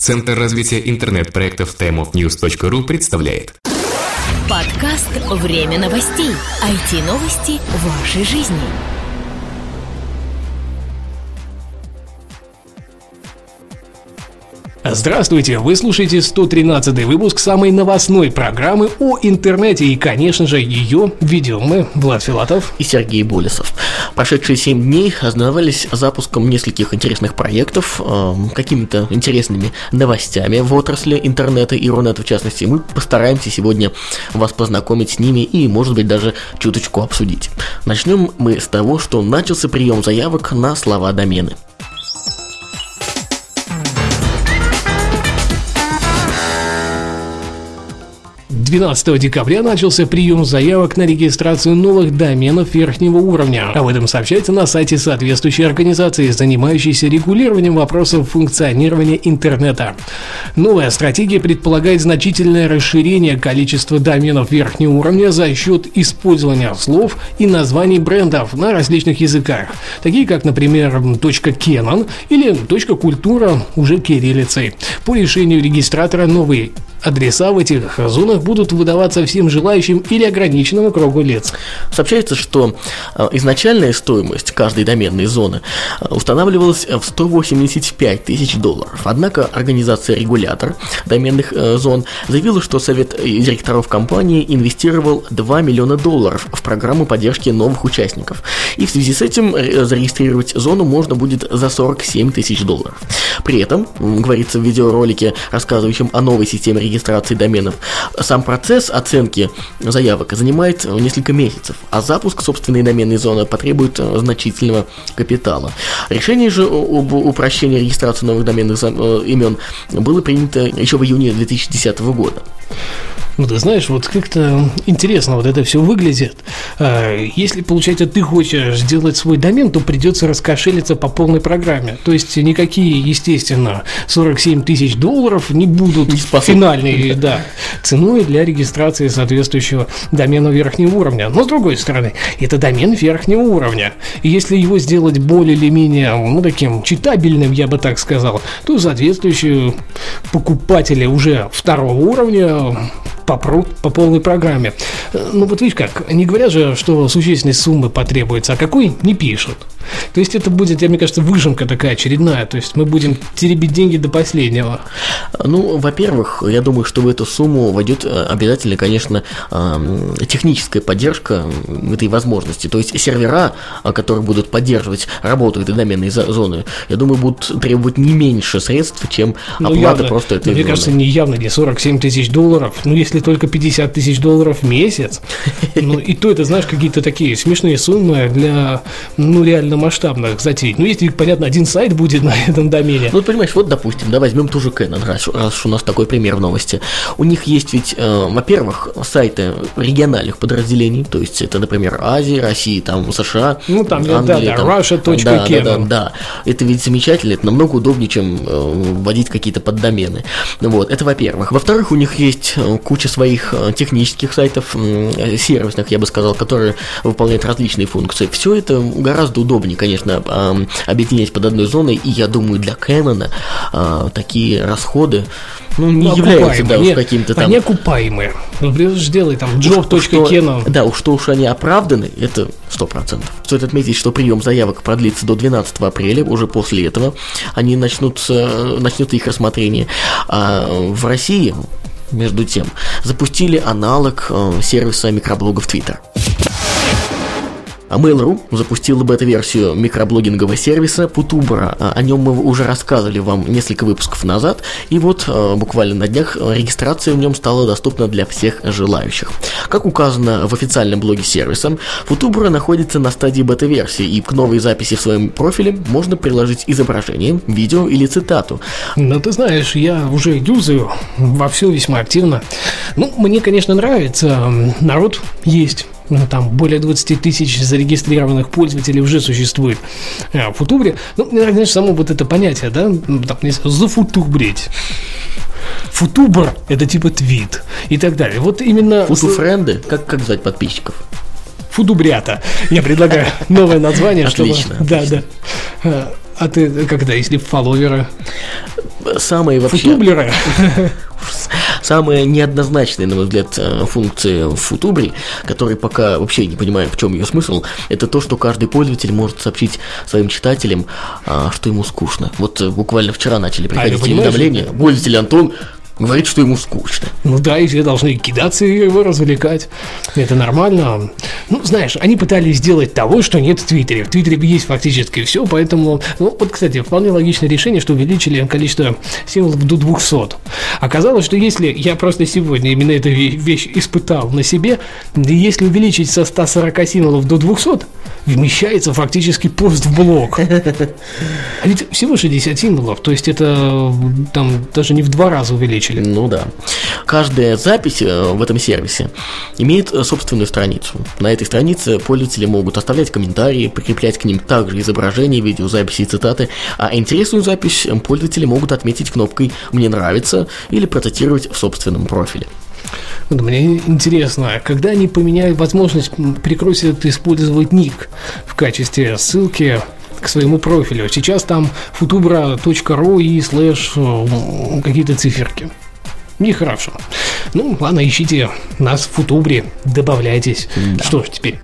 Центр развития интернет-проектов timeofnews.ru представляет Подкаст «Время новостей». IT-новости вашей жизни. Здравствуйте! Вы слушаете 113 выпуск самой новостной программы о интернете и, конечно же, ее ведем мы, Влад Филатов и Сергей Болесов. Прошедшие 7 дней ознаменовались запуском нескольких интересных проектов, э, какими-то интересными новостями в отрасли интернета и Рунета в частности. Мы постараемся сегодня вас познакомить с ними и, может быть, даже чуточку обсудить. Начнем мы с того, что начался прием заявок на слова домены. 12 декабря начался прием заявок на регистрацию новых доменов верхнего уровня. Об этом сообщается на сайте соответствующей организации, занимающейся регулированием вопросов функционирования интернета. Новая стратегия предполагает значительное расширение количества доменов верхнего уровня за счет использования слов и названий брендов на различных языках, такие как, например, .canon или .культура уже кириллицей. По решению регистратора новый Адреса в этих зонах будут выдаваться всем желающим или ограниченному кругу лиц. Сообщается, что э, изначальная стоимость каждой доменной зоны э, устанавливалась в 185 тысяч долларов. Однако организация-регулятор доменных э, зон заявила, что совет директоров компании инвестировал 2 миллиона долларов в программу поддержки новых участников. И в связи с этим зарегистрировать зону можно будет за 47 тысяч долларов. При этом, говорится в видеоролике, рассказывающем о новой системе регистрации доменов. Сам процесс оценки заявок занимает несколько месяцев, а запуск собственной доменной зоны потребует э, значительного капитала. Решение же об упрощении регистрации новых доменных э, имен было принято еще в июне 2010 года. Ну, ты знаешь, вот как-то интересно вот это все выглядит. А, если, получается, ты хочешь сделать свой домен, то придется раскошелиться по полной программе. То есть никакие, естественно, 47 тысяч долларов не будут финальной да, ценой для регистрации соответствующего домена верхнего уровня. Но, с другой стороны, это домен верхнего уровня. И если его сделать более или менее, ну, таким читабельным, я бы так сказал, то соответствующие покупатели уже второго уровня попрут по полной программе. Э, ну вот видишь как, не говорят же, что существенной суммы потребуется, а какой не пишут. То есть это будет, я мне кажется, выжимка такая очередная. То есть мы будем теребить деньги до последнего. Ну, во-первых, я думаю, что в эту сумму войдет э, обязательно, конечно, техническая поддержка этой возможности. То есть сервера, э, которые будут поддерживать работу этой доменной зоны, я думаю, будут требовать не меньше средств, чем ну, оплата явно, просто этой Мне зоны. кажется, не явно не 47 тысяч долларов. Ну, если только 50 тысяч долларов в месяц, ну, и то это, знаешь, какие-то такие смешные суммы для, ну, реально масштабных затей. Ну, если, понятно, один сайт будет на этом домене. Ну, понимаешь, вот, допустим, да, возьмем ту же Canon, раз, раз у нас такой пример в новости. У них есть ведь, э, во-первых, сайты региональных подразделений, то есть это, например, Азия, Россия, там, США, Ну, там, Англия, да, да, там, Russia.canon. Да, да, да, да, это ведь замечательно, это намного удобнее, чем э, вводить какие-то поддомены. Вот, это во-первых. Во-вторых, у них есть э, куча своих э, технических сайтов, э, сервисных, я бы сказал, которые выполняют различные функции. Все это гораздо удобнее, конечно, объединять под одной зоной, и я думаю, для Canon такие расходы ну, не ну, являются, да, уж каким-то там... Они окупаемые. Ну, сделай там job.canon. Да, уж что уж они оправданы, это сто процентов. Стоит отметить, что прием заявок продлится до 12 апреля, уже после этого они начнут, начнут их рассмотрение. А в России между тем, запустили аналог э, сервиса микроблогов Twitter. А Mail.ru запустила бета-версию микроблогингового сервиса Putubra. А, о нем мы уже рассказывали вам несколько выпусков назад, и вот э, буквально на днях регистрация в нем стала доступна для всех желающих. Как указано в официальном блоге сервиса, Putubra находится на стадии бета-версии, и к новой записи в своем профиле можно приложить изображение, видео или цитату. Ну, ты знаешь, я уже юзаю вовсю весьма активно. Ну, мне, конечно, нравится. Народ есть ну, там более 20 тысяч зарегистрированных пользователей уже существует а, в Футубре. Ну, знаешь, само вот это понятие, да, ну, так, зафутубрить. Футубр – это типа твит и так далее. Вот именно... Футуфренды? Как, как звать подписчиков? Фудубрята. Я предлагаю новое название, чтобы... Отлично. Да, да. А ты когда, если фолловеры? Самые вообще... Футублеры? Самая неоднозначная, на мой взгляд, э, функция в Футубре, которой пока вообще не понимаю, в чем ее смысл, это то, что каждый пользователь может сообщить своим читателям, а, что ему скучно. Вот э, буквально вчера начали А, приходить понимаешь, уведомления. Пользователь Антон говорит, что ему скучно. Ну да, и все должны кидаться и его развлекать. Это нормально. Ну, знаешь, они пытались сделать того, что нет в Твиттере. В Твиттере есть фактически все, поэтому... Ну, вот, кстати, вполне логичное решение, что увеличили количество символов до 200. Оказалось, что если... Я просто сегодня именно эту ве- вещь испытал на себе. Если увеличить со 140 символов до 200, вмещается фактически пост в блок. А ведь всего 60 символов, то есть это там даже не в два раза увеличили. Ну да. Каждая запись э, в этом сервисе имеет э, собственную страницу. На этой странице пользователи могут оставлять комментарии, прикреплять к ним также изображения, видеозаписи и цитаты, а интересную запись э, пользователи могут отметить кнопкой «Мне нравится» или процитировать в собственном профиле. Вот Мне интересно, а когда они поменяют возможность, прикрутят использовать ник в качестве ссылки к своему профилю. Сейчас там futubra.ru и слэш м, какие-то циферки. Нехорошо. Ну, ладно, ищите нас в Футубре, добавляйтесь. Что ж теперь?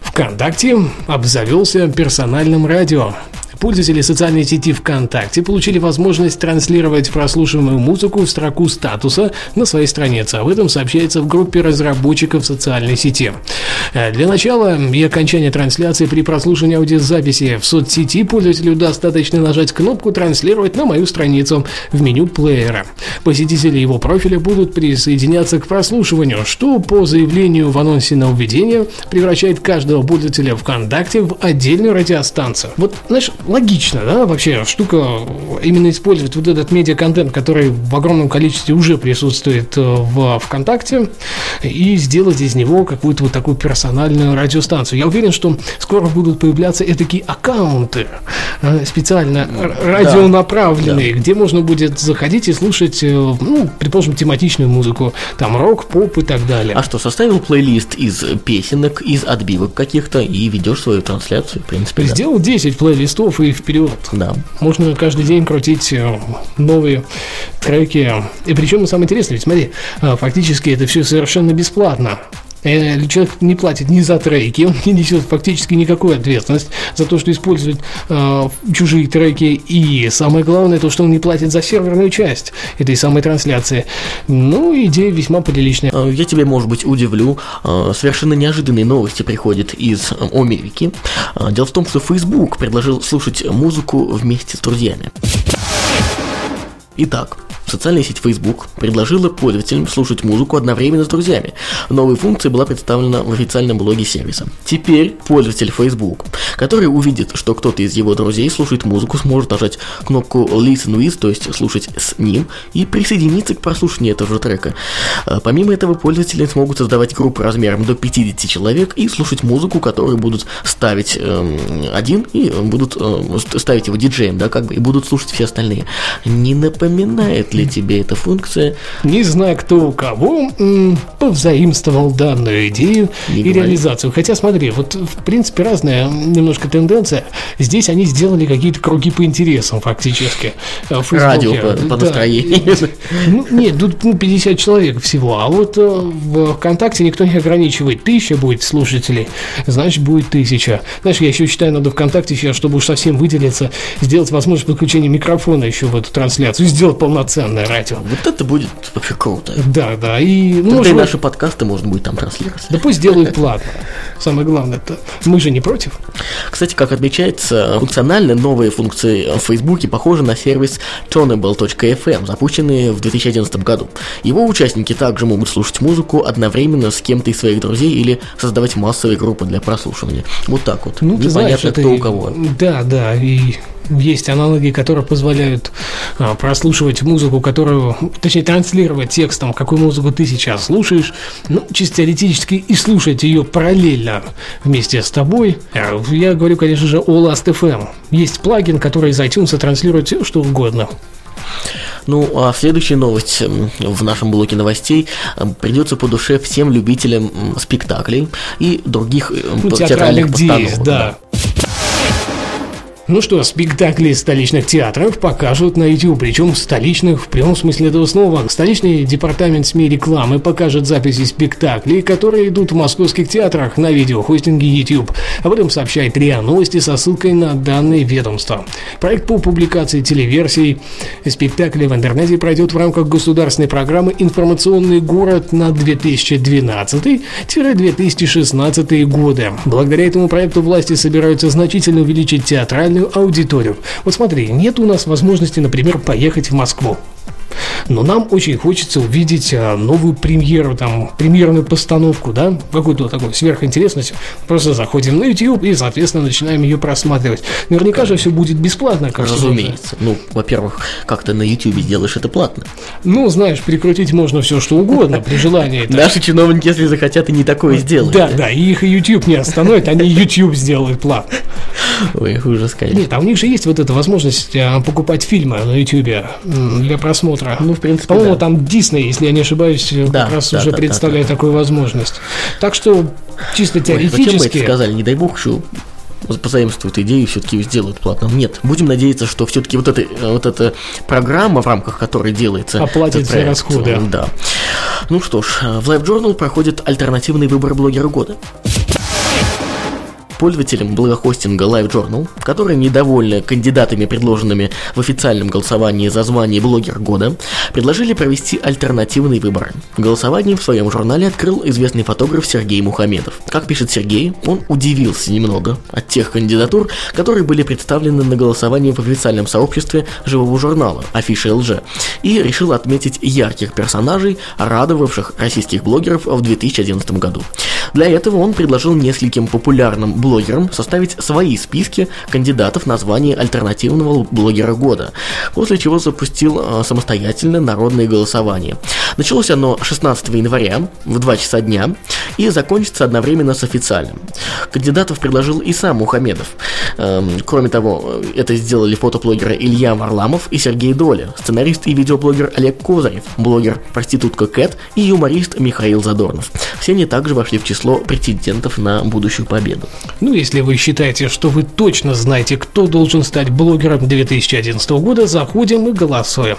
ВКонтакте обзавелся персональным радио. Пользователи социальной сети ВКонтакте получили возможность транслировать прослушиваемую музыку в строку статуса на своей странице. Об этом сообщается в группе разработчиков социальной сети. Э, Для начала и окончания трансляции при прослушивании аудиозаписи в соцсети пользователю достаточно нажать кнопку «Транслировать» на мою страницу в меню плеера. Посетители его профиля будут присоединяться к прослушиванию, что по заявлению в анонсе на введение превращает каждого пользователя ВКонтакте в отдельную радиостанцию. Вот, знаешь, логично, да, вообще штука именно использовать вот этот медиа-контент, который в огромном количестве уже присутствует э, в ВКонтакте, и сделать из него какую-то вот такую персональную радиостанцию. Я уверен, что скоро будут появляться такие аккаунты э, специально р- радионаправленные, где можно будет заходить и слушать, э, ну, предположим, тематичную музыку, там рок, поп и так далее. А что, составил плейлист из песенок, из отбивок каких-то и ведешь свою трансляцию, в принципе, да. Сделал 10 плейлистов и вперед. Да. Можно каждый день крутить э, новые треки. И причем самое интересное, ведь смотри, э, фактически это все совершенно бесплатно. Э, Человек не платит ни за треки, он не несет фактически никакой ответственность за то, что использует э, чужие треки. И самое главное, то, что он не платит за серверную часть этой самой трансляции. Ну, идея весьма приличная. Э, Я тебя, может быть, удивлю. Э, Совершенно неожиданные новости приходят из Америки. Э, Дело в том, что Facebook предложил слушать музыку вместе с друзьями. Итак, социальная сеть Facebook предложила пользователям слушать музыку одновременно с друзьями. Новая функция была представлена в официальном блоге сервиса. Теперь пользователь Facebook, который увидит, что кто-то из его друзей слушает музыку, сможет нажать кнопку Listen with, то есть слушать с ним, и присоединиться к прослушиванию этого же трека. А, Помимо этого, пользователи смогут создавать группы размером до 50 человек и слушать музыку, которую будут ставить эм, один и будут эм, ст- ставить его диджеем, да, как бы, и будут слушать все остальные. Не напоминает ли тебе эта функция Не знаю, кто у кого повзаимствовал данную идею Не и говори. реализацию. Хотя, смотри, вот в принципе разная немножко тенденция. Здесь они сделали какие-то круги по интересам фактически. э, в радио по, по Да. настроению? Ну, нет, тут ну, 50 человек всего, а вот э, в ВКонтакте никто не ограничивает. Тысяча будет слушателей, значит, будет тысяча. Знаешь, я еще считаю, надо ВКонтакте сейчас, чтобы уж совсем выделиться, сделать возможность подключения микрофона еще в эту трансляцию, сделать полноценное радио. Вот это будет вообще круто. Да, да, и... Ну, Тогда и наши подкасты можно будет там транслировать. Да пусть делают платно. Самое главное, это мы же не против. Кстати, как отмечается, функционально новые функции в Фейсбуке похожи на сервис Tonable.fm, запущенный в 2011 году. Его участники также могут слушать музыку одновременно с кем-то из своих друзей или создавать массовые группы для прослушивания. Вот так вот. Ну, ты знаешь, Непонятно, это... кто и- у кого. Да, да, и есть аналоги, которые позволяют а, прослушивать музыку, которую, точнее, транслировать текстом, какую музыку ты сейчас слушаешь, ну, чисто теоретически и слушать ее параллельно вместе с тобой. А, Я говорю, конечно же, о Last.fm. Есть плагин, который из iTunes транслирует все, что угодно. Ну, а следующая новость в нашем блоке новостей придется по душе всем любителям спектаклей и других м, Ну, театральных театральных действий, постановок. да. Ну что, спектакли столичных театров покажут на YouTube, причем столичных в прямом смысле этого слова. Столичный департамент СМИ рекламы покажет записи спектаклей, которые идут в московских театрах на видеохостинге YouTube. Об этом сообщает РИА Новости со ссылкой на данные ведомства. Проект по публикации телеверсий спектакля в интернете пройдет в рамках государственной программы «Информационный город» на 2012-2016 годы. Благодаря этому проекту власти собираются значительно увеличить театральную аудиторию. Вот смотри, нет у нас возможности, например, поехать в Москву. Но нам очень хочется увидеть а, новую премьеру, там, премьерную постановку, да, какую-то такую сверхинтересность. Просто заходим на YouTube и, соответственно, начинаем ее просматривать. Наверняка же все будет бесплатно, как Разумеется. Ну, во-первых, как ты на YouTube сделаешь это платно. Ну, знаешь, прикрутить можно все, что угодно при желании. Наши чиновники, если захотят, и не такое сделают. Да, да, и их и YouTube не остановит, они YouTube сделают платно. Ой, ужас, конечно. Нет, а у них же есть вот эта возможность а, покупать фильмы на YouTube для просмотра. Ну, в принципе, По-моему, да. там Дисней, если я не ошибаюсь, Да, как раз да, уже да, представляет да, да. такую возможность. Так что чисто Ой, зачем мы это теоретически... сказали? Не дай бог, что позаимствуют идею и все-таки сделают платно. Нет, будем надеяться, что все-таки вот, эта, вот эта программа, в рамках которой делается... Оплатит все расходы. Да. Ну что ж, в Live Journal проходит альтернативный выбор блогера года. Пользователям благохостинга LiveJournal, которые недовольны кандидатами, предложенными в официальном голосовании за звание блогер года, предложили провести альтернативный выбор. Голосование в своем журнале открыл известный фотограф Сергей Мухамедов. Как пишет Сергей, он удивился немного от тех кандидатур, которые были представлены на голосовании в официальном сообществе живого журнала Афиша ЛЖ, и решил отметить ярких персонажей, радовавших российских блогеров в 2011 году. Для этого он предложил нескольким популярным блогерам составить свои списки кандидатов на звание альтернативного блогера года, после чего запустил э, самостоятельно народное голосование. Началось оно 16 января в 2 часа дня и закончится одновременно с официальным. Кандидатов предложил и сам Мухамедов. Эм, кроме того, это сделали фотоблогеры Илья Варламов и Сергей Доля, сценарист и видеоблогер Олег Козырев, блогер проститутка Кэт и юморист Михаил Задорнов. Все они также вошли в число претендентов на будущую победу. Ну, если вы считаете, что вы точно знаете, кто должен стать блогером 2011 года, заходим и голосуем.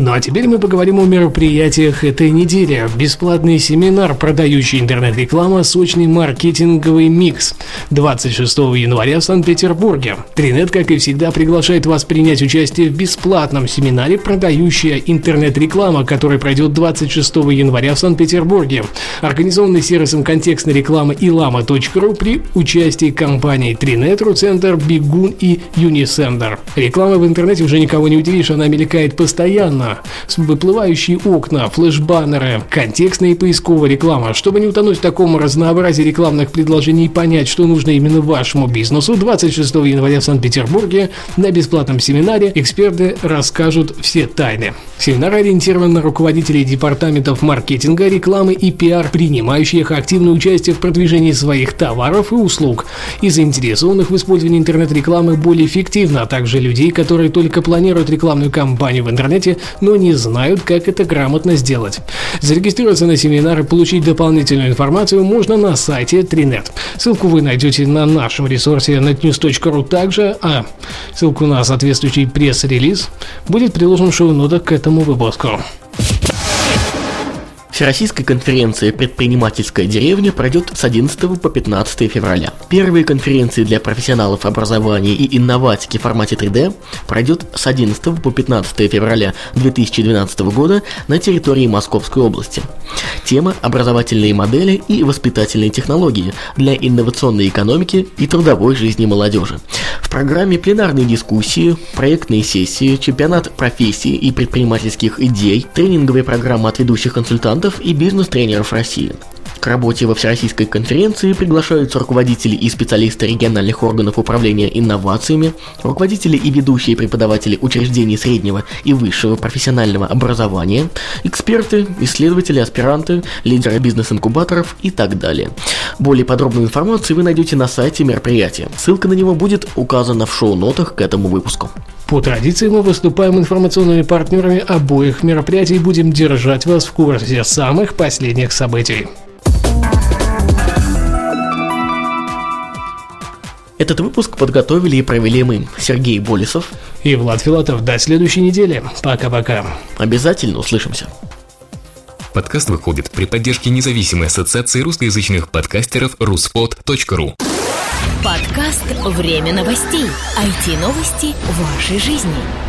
Ну а теперь мы поговорим о мероприятиях этой недели. Бесплатный семинар, продающий интернет-реклама «Сочный маркетинговый микс» 26 января в Санкт-Петербурге. Тринет, как и всегда, приглашает вас принять участие в бесплатном семинаре «Продающая интернет-реклама», который пройдет 26 января в Санкт-Петербурге. Организованный сервисом контекстной рекламы ilama.ru при участии компаний Тринет, Руцентр, Бигун и Юнисендер. Реклама в интернете уже никого не удивишь, она мелькает постоянно. Выплывающие окна, флеш-баннеры, контекстная и поисковая реклама. Чтобы не утонуть в таком разнообразии рекламных предложений и понять, что нужно именно вашему бизнесу, 26 января в Санкт-Петербурге на бесплатном семинаре эксперты расскажут все тайны. Семинар ориентирован на руководителей департаментов маркетинга, рекламы и пиар, принимающих активное участие в продвижении своих товаров и услуг, и заинтересованных в использовании интернет-рекламы более эффективно, а также людей, которые только планируют рекламную кампанию в интернете, но не знают, как это грамотно сделать. Зарегистрироваться на семинар и получить дополнительную информацию можно на сайте Trinet. Ссылку вы найдете на нашем ресурсе netnews.ru также, а ссылку на соответствующий пресс-релиз будет приложен в шоу-нотах к этому выпуску. Всероссийская конференция «Предпринимательская деревня» пройдет с 11 по 15 февраля. Первые конференции для профессионалов образования и инноватики в формате 3D пройдет с 11 по 15 февраля 2012 года на территории Московской области. Тема – образовательные модели и воспитательные технологии для инновационной экономики и трудовой жизни молодежи. В программе пленарные дискуссии, проектные сессии, чемпионат профессий и предпринимательских идей, тренинговые программы от ведущих консультантов и бизнес-тренеров России. К работе во Всероссийской конференции приглашаются руководители и специалисты региональных органов управления инновациями, руководители и ведущие преподаватели учреждений среднего и высшего профессионального образования, эксперты, исследователи, аспиранты, лидеры бизнес-инкубаторов и так далее. Более подробную информацию вы найдете на сайте мероприятия. Ссылка на него будет указана в шоу-нотах к этому выпуску. По традиции мы выступаем информационными партнерами обоих мероприятий и будем держать вас в курсе самых последних событий. Этот выпуск подготовили и провели мы, Сергей Болесов и Влад Филатов. До следующей недели. Пока-пока. Обязательно услышимся. Подкаст выходит при поддержке независимой ассоциации русскоязычных подкастеров ruspod.ru Подкаст «Время новостей». IT-новости вашей жизни.